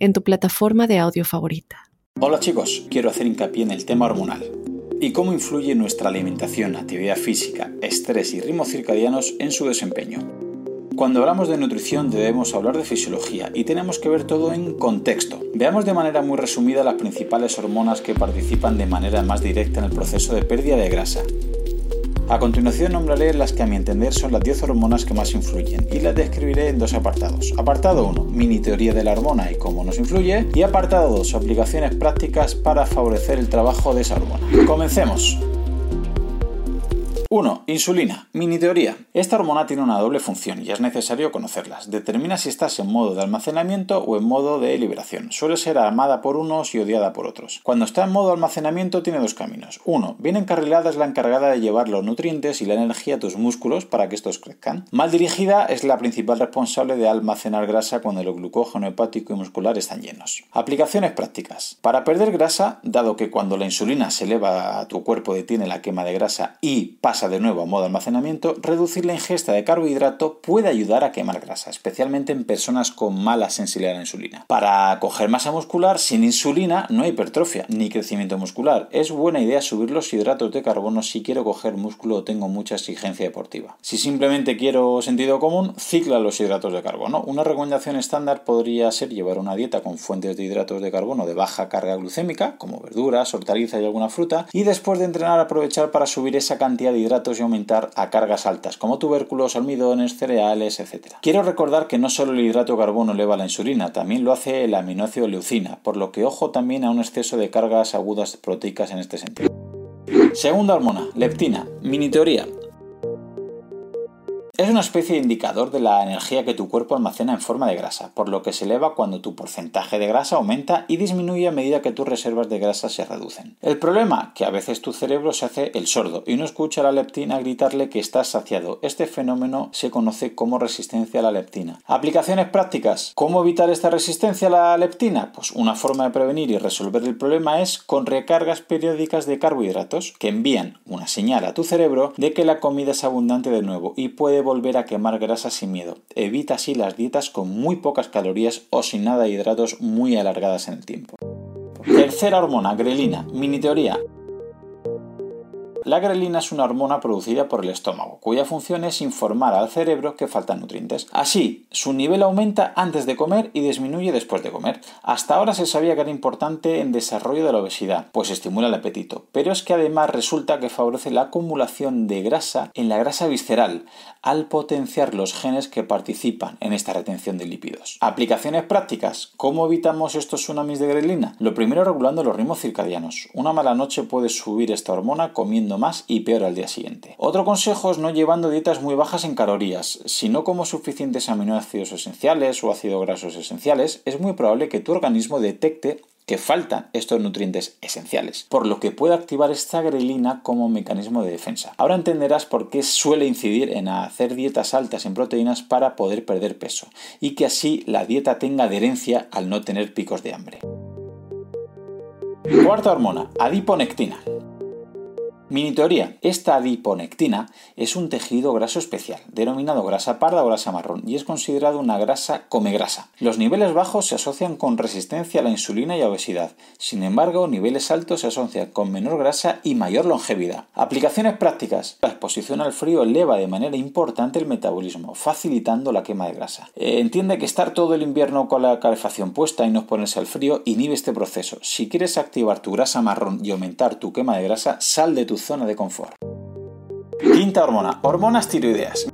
en tu plataforma de audio favorita. Hola chicos, quiero hacer hincapié en el tema hormonal y cómo influye nuestra alimentación, actividad física, estrés y ritmos circadianos en su desempeño. Cuando hablamos de nutrición debemos hablar de fisiología y tenemos que ver todo en contexto. Veamos de manera muy resumida las principales hormonas que participan de manera más directa en el proceso de pérdida de grasa. A continuación nombraré las que a mi entender son las 10 hormonas que más influyen y las describiré en dos apartados. Apartado 1, mini teoría de la hormona y cómo nos influye. Y apartado 2, aplicaciones prácticas para favorecer el trabajo de esa hormona. Comencemos. 1. Insulina. Mini teoría. Esta hormona tiene una doble función y es necesario conocerlas. Determina si estás en modo de almacenamiento o en modo de liberación. Suele ser amada por unos y odiada por otros. Cuando está en modo almacenamiento tiene dos caminos. Uno, bien encarrilada es la encargada de llevar los nutrientes y la energía a tus músculos para que estos crezcan. Mal dirigida es la principal responsable de almacenar grasa cuando el glucógeno hepático y muscular están llenos. Aplicaciones prácticas. Para perder grasa, dado que cuando la insulina se eleva a tu cuerpo detiene la quema de grasa y pasa de nuevo a modo almacenamiento, reducir la ingesta de carbohidrato puede ayudar a quemar grasa, especialmente en personas con mala sensibilidad a la insulina. Para coger masa muscular, sin insulina no hay hipertrofia ni crecimiento muscular. Es buena idea subir los hidratos de carbono si quiero coger músculo o tengo mucha exigencia deportiva. Si simplemente quiero sentido común, cicla los hidratos de carbono. Una recomendación estándar podría ser llevar una dieta con fuentes de hidratos de carbono de baja carga glucémica, como verduras, hortalizas y alguna fruta, y después de entrenar aprovechar para subir esa cantidad de hidratos y aumentar a cargas altas, como tubérculos, almidones, cereales, etc. Quiero recordar que no solo el hidrato de carbono eleva la insulina, también lo hace el aminoácido leucina, por lo que ojo también a un exceso de cargas agudas proteicas en este sentido. Segunda hormona, leptina. Mini teoría. Es una especie de indicador de la energía que tu cuerpo almacena en forma de grasa, por lo que se eleva cuando tu porcentaje de grasa aumenta y disminuye a medida que tus reservas de grasa se reducen. El problema, que a veces tu cerebro se hace el sordo y no escucha a la leptina gritarle que estás saciado. Este fenómeno se conoce como resistencia a la leptina. Aplicaciones prácticas. ¿Cómo evitar esta resistencia a la leptina? Pues una forma de prevenir y resolver el problema es con recargas periódicas de carbohidratos que envían una señal a tu cerebro de que la comida es abundante de nuevo y puede volver a quemar grasa sin miedo. Evita así las dietas con muy pocas calorías o sin nada de hidratos muy alargadas en el tiempo. Tercera hormona, grelina. Mini teoría. La grelina es una hormona producida por el estómago, cuya función es informar al cerebro que faltan nutrientes. Así, su nivel aumenta antes de comer y disminuye después de comer. Hasta ahora se sabía que era importante en desarrollo de la obesidad, pues estimula el apetito, pero es que además resulta que favorece la acumulación de grasa en la grasa visceral, al potenciar los genes que participan en esta retención de lípidos. Aplicaciones prácticas. ¿Cómo evitamos estos tsunamis de grelina? Lo primero regulando los ritmos circadianos. Una mala noche puede subir esta hormona comiendo más y peor al día siguiente. Otro consejo es no llevando dietas muy bajas en calorías. Si no como suficientes aminoácidos esenciales o ácidos grasos esenciales, es muy probable que tu organismo detecte que faltan estos nutrientes esenciales, por lo que puede activar esta grelina como mecanismo de defensa. Ahora entenderás por qué suele incidir en hacer dietas altas en proteínas para poder perder peso y que así la dieta tenga adherencia al no tener picos de hambre. Cuarta hormona, adiponectina. Mini teoría. Esta adiponectina es un tejido graso especial, denominado grasa parda o grasa marrón, y es considerado una grasa come grasa. Los niveles bajos se asocian con resistencia a la insulina y a obesidad. Sin embargo, niveles altos se asocian con menor grasa y mayor longevidad. Aplicaciones prácticas. La exposición al frío eleva de manera importante el metabolismo, facilitando la quema de grasa. Eh, entiende que estar todo el invierno con la calefacción puesta y no ponerse al frío inhibe este proceso. Si quieres activar tu grasa marrón y aumentar tu quema de grasa, sal de tu zona de confort. Quinta hormona, hormonas tiroideas.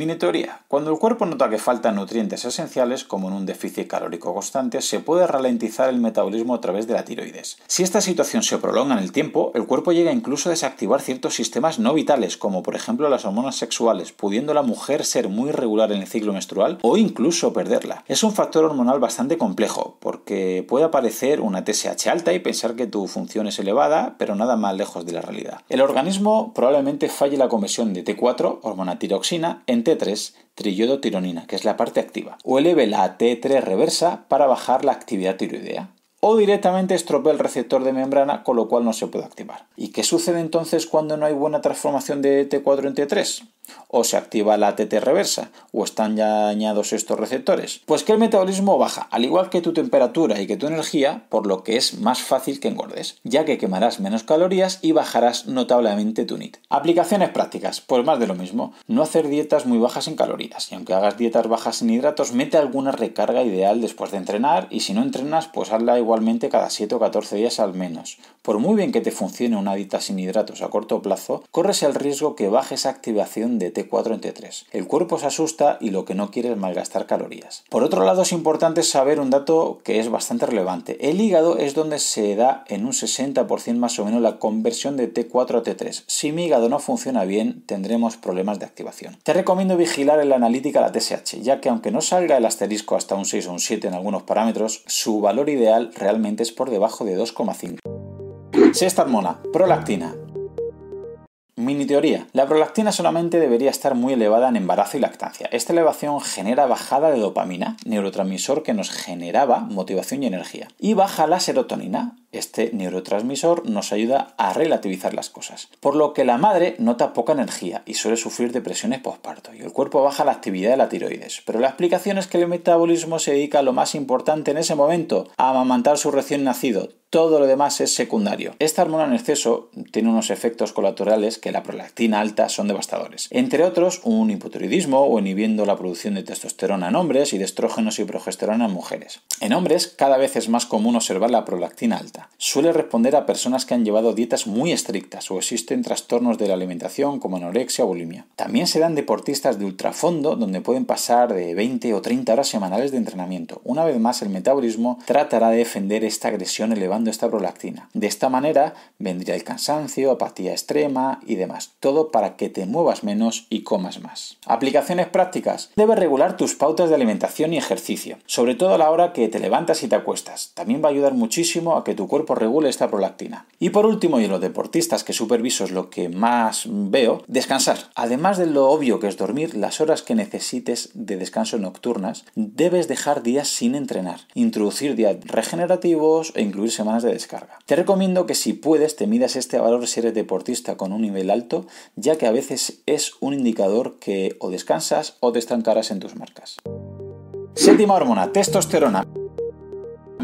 Mini teoría. Cuando el cuerpo nota que faltan nutrientes esenciales, como en un déficit calórico constante, se puede ralentizar el metabolismo a través de la tiroides. Si esta situación se prolonga en el tiempo, el cuerpo llega incluso a desactivar ciertos sistemas no vitales, como por ejemplo las hormonas sexuales, pudiendo la mujer ser muy irregular en el ciclo menstrual o incluso perderla. Es un factor hormonal bastante complejo, porque puede aparecer una TSH alta y pensar que tu función es elevada, pero nada más lejos de la realidad. El organismo probablemente falle la conversión de T4, hormona tiroxina, en T3, triiodotironina, que es la parte activa, o eleve la T3 reversa para bajar la actividad tiroidea o directamente estropea el receptor de membrana, con lo cual no se puede activar. ¿Y qué sucede entonces cuando no hay buena transformación de T4 en T3? O se activa la ATT reversa o están ya dañados estos receptores? Pues que el metabolismo baja, al igual que tu temperatura y que tu energía, por lo que es más fácil que engordes, ya que quemarás menos calorías y bajarás notablemente tu NIT. Aplicaciones prácticas, pues más de lo mismo, no hacer dietas muy bajas en calorías y aunque hagas dietas bajas en hidratos, mete alguna recarga ideal después de entrenar y si no entrenas, pues hazla igualmente cada 7 o 14 días al menos. Por muy bien que te funcione una dieta sin hidratos a corto plazo, corres el riesgo que bajes activación de T4 en T3. El cuerpo se asusta y lo que no quiere es malgastar calorías. Por otro lado, es importante saber un dato que es bastante relevante. El hígado es donde se da en un 60% más o menos la conversión de T4 a T3. Si mi hígado no funciona bien, tendremos problemas de activación. Te recomiendo vigilar en la analítica la TSH, ya que aunque no salga el asterisco hasta un 6 o un 7 en algunos parámetros, su valor ideal realmente es por debajo de 2,5. Sexta hormona, prolactina. Mini teoría. La prolactina solamente debería estar muy elevada en embarazo y lactancia. Esta elevación genera bajada de dopamina, neurotransmisor que nos generaba motivación y energía. Y baja la serotonina, este neurotransmisor nos ayuda a relativizar las cosas, por lo que la madre nota poca energía y suele sufrir depresiones postparto y el cuerpo baja la actividad de la tiroides. Pero la explicación es que el metabolismo se dedica a lo más importante en ese momento, a amamantar su recién nacido. Todo lo demás es secundario. Esta hormona en exceso tiene unos efectos colaterales que la prolactina alta son devastadores. Entre otros, un hipotiroidismo o inhibiendo la producción de testosterona en hombres y de estrógenos y progesterona en mujeres. En hombres, cada vez es más común observar la prolactina alta Suele responder a personas que han llevado dietas muy estrictas o existen trastornos de la alimentación como anorexia o bulimia. También se dan deportistas de ultrafondo donde pueden pasar de 20 o 30 horas semanales de entrenamiento. Una vez más, el metabolismo tratará de defender esta agresión elevando esta prolactina. De esta manera vendría el cansancio, apatía extrema y demás. Todo para que te muevas menos y comas más. Aplicaciones prácticas. Debes regular tus pautas de alimentación y ejercicio, sobre todo a la hora que te levantas y te acuestas. También va a ayudar muchísimo a que tu cuerpo regule esta prolactina. Y por último, y en los deportistas que superviso es lo que más veo, descansar. Además de lo obvio que es dormir, las horas que necesites de descanso nocturnas, debes dejar días sin entrenar, introducir días regenerativos e incluir semanas de descarga. Te recomiendo que si puedes te midas este valor si eres deportista con un nivel alto, ya que a veces es un indicador que o descansas o te estancarás en tus marcas. Séptima hormona, testosterona.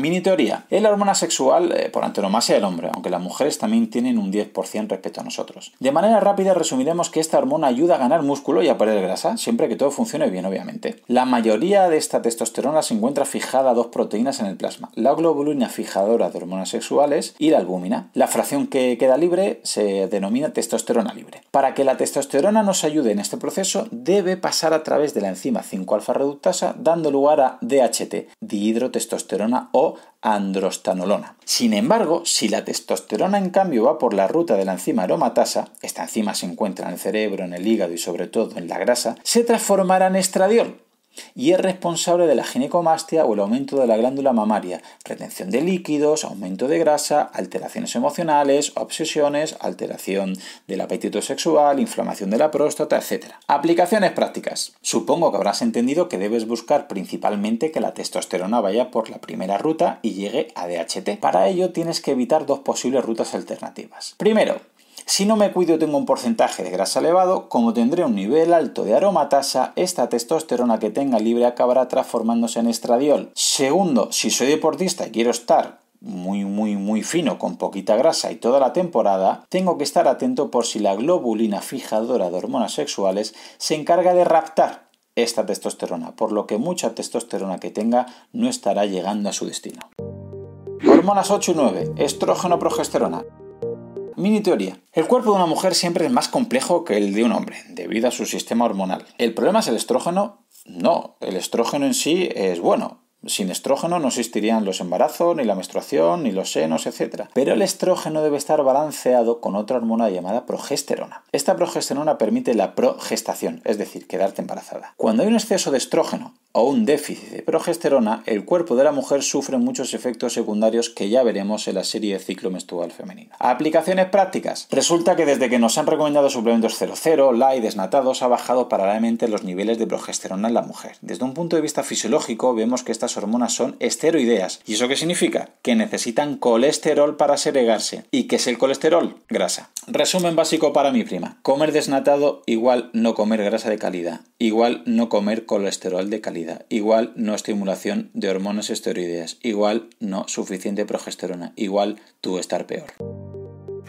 Mini teoría. Es la hormona sexual eh, por antonomasia del hombre, aunque las mujeres también tienen un 10% respecto a nosotros. De manera rápida resumiremos que esta hormona ayuda a ganar músculo y a perder grasa, siempre que todo funcione bien, obviamente. La mayoría de esta testosterona se encuentra fijada a dos proteínas en el plasma, la globulina fijadora de hormonas sexuales y la albúmina. La fracción que queda libre se denomina testosterona libre. Para que la testosterona nos ayude en este proceso, debe pasar a través de la enzima 5-alfa reductasa, dando lugar a DHT, dihidrotestosterona o androstanolona. Sin embargo, si la testosterona en cambio va por la ruta de la enzima aromatasa, esta enzima se encuentra en el cerebro, en el hígado y sobre todo en la grasa, se transformará en estradiol, y es responsable de la ginecomastia o el aumento de la glándula mamaria, retención de líquidos, aumento de grasa, alteraciones emocionales, obsesiones, alteración del apetito sexual, inflamación de la próstata, etc. Aplicaciones prácticas. Supongo que habrás entendido que debes buscar principalmente que la testosterona vaya por la primera ruta y llegue a DHT. Para ello tienes que evitar dos posibles rutas alternativas. Primero, si no me cuido tengo un porcentaje de grasa elevado, como tendré un nivel alto de aromatasa, esta testosterona que tenga libre acabará transformándose en estradiol. Segundo, si soy deportista y quiero estar muy, muy, muy fino, con poquita grasa y toda la temporada, tengo que estar atento por si la globulina fijadora de hormonas sexuales se encarga de raptar esta testosterona, por lo que mucha testosterona que tenga no estará llegando a su destino. Hormonas 8 y 9, estrógeno progesterona. Mini teoría. El cuerpo de una mujer siempre es más complejo que el de un hombre, debido a su sistema hormonal. ¿El problema es el estrógeno? No, el estrógeno en sí es bueno, sin estrógeno no existirían los embarazos, ni la menstruación, ni los senos, etc. Pero el estrógeno debe estar balanceado con otra hormona llamada progesterona. Esta progesterona permite la progestación, es decir, quedarte embarazada. Cuando hay un exceso de estrógeno o un déficit de progesterona, el cuerpo de la mujer sufre muchos efectos secundarios que ya veremos en la serie de ciclo menstrual femenino. Aplicaciones prácticas. Resulta que desde que nos han recomendado suplementos 00, LA y desnatados ha bajado paralelamente los niveles de progesterona en la mujer. Desde un punto de vista fisiológico vemos que estas hormonas son esteroideas. ¿Y eso qué significa? Que necesitan colesterol para segregarse. ¿Y qué es el colesterol? Grasa. Resumen básico para mi prima. Comer desnatado igual no comer grasa de calidad, igual no comer colesterol de calidad igual no estimulación de hormonas esteroideas, igual no suficiente progesterona, igual tú estar peor.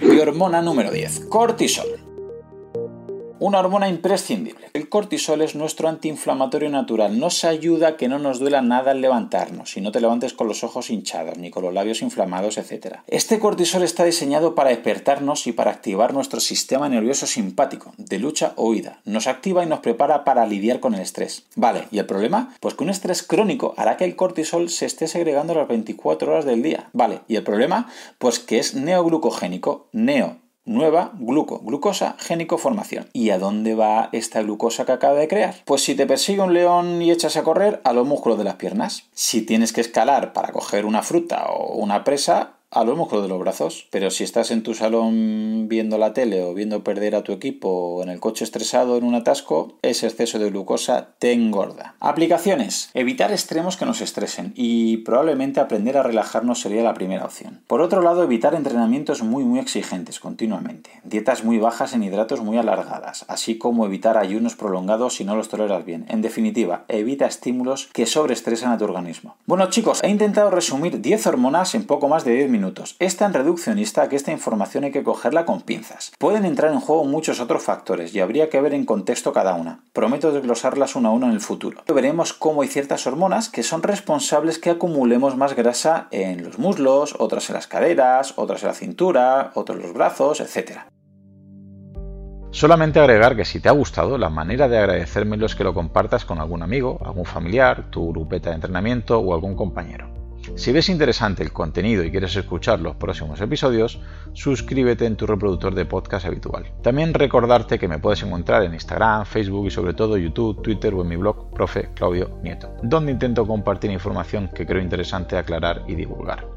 Y hormona número 10, cortisol. Una hormona imprescindible. El cortisol es nuestro antiinflamatorio natural. Nos ayuda a que no nos duela nada al levantarnos y no te levantes con los ojos hinchados ni con los labios inflamados, etc. Este cortisol está diseñado para despertarnos y para activar nuestro sistema nervioso simpático, de lucha o huida. Nos activa y nos prepara para lidiar con el estrés. Vale, ¿y el problema? Pues que un estrés crónico hará que el cortisol se esté segregando las 24 horas del día. Vale, ¿y el problema? Pues que es neoglucogénico. Neo nueva gluco, glucosa, génico formación. ¿Y a dónde va esta glucosa que acaba de crear? Pues si te persigue un león y echas a correr, a los músculos de las piernas. Si tienes que escalar para coger una fruta o una presa, a los músculos de los brazos. Pero si estás en tu salón viendo la tele o viendo perder a tu equipo o en el coche estresado en un atasco, ese exceso de glucosa te engorda. Aplicaciones. Evitar extremos que nos estresen y probablemente aprender a relajarnos sería la primera opción. Por otro lado, evitar entrenamientos muy muy exigentes continuamente. Dietas muy bajas en hidratos muy alargadas, así como evitar ayunos prolongados si no los toleras bien. En definitiva, evita estímulos que sobreestresan a tu organismo. Bueno chicos, he intentado resumir 10 hormonas en poco más de 10 minutos minutos. Es tan reduccionista que esta información hay que cogerla con pinzas. Pueden entrar en juego muchos otros factores y habría que ver en contexto cada una. Prometo desglosarlas una a una en el futuro. Veremos cómo hay ciertas hormonas que son responsables que acumulemos más grasa en los muslos, otras en las caderas, otras en la cintura, otras en los brazos, etc. Solamente agregar que si te ha gustado, la manera de agradecérmelo es que lo compartas con algún amigo, algún familiar, tu grupeta de entrenamiento o algún compañero. Si ves interesante el contenido y quieres escuchar los próximos episodios, suscríbete en tu reproductor de podcast habitual. También recordarte que me puedes encontrar en Instagram, Facebook y sobre todo YouTube, Twitter o en mi blog Profe Claudio Nieto, donde intento compartir información que creo interesante aclarar y divulgar.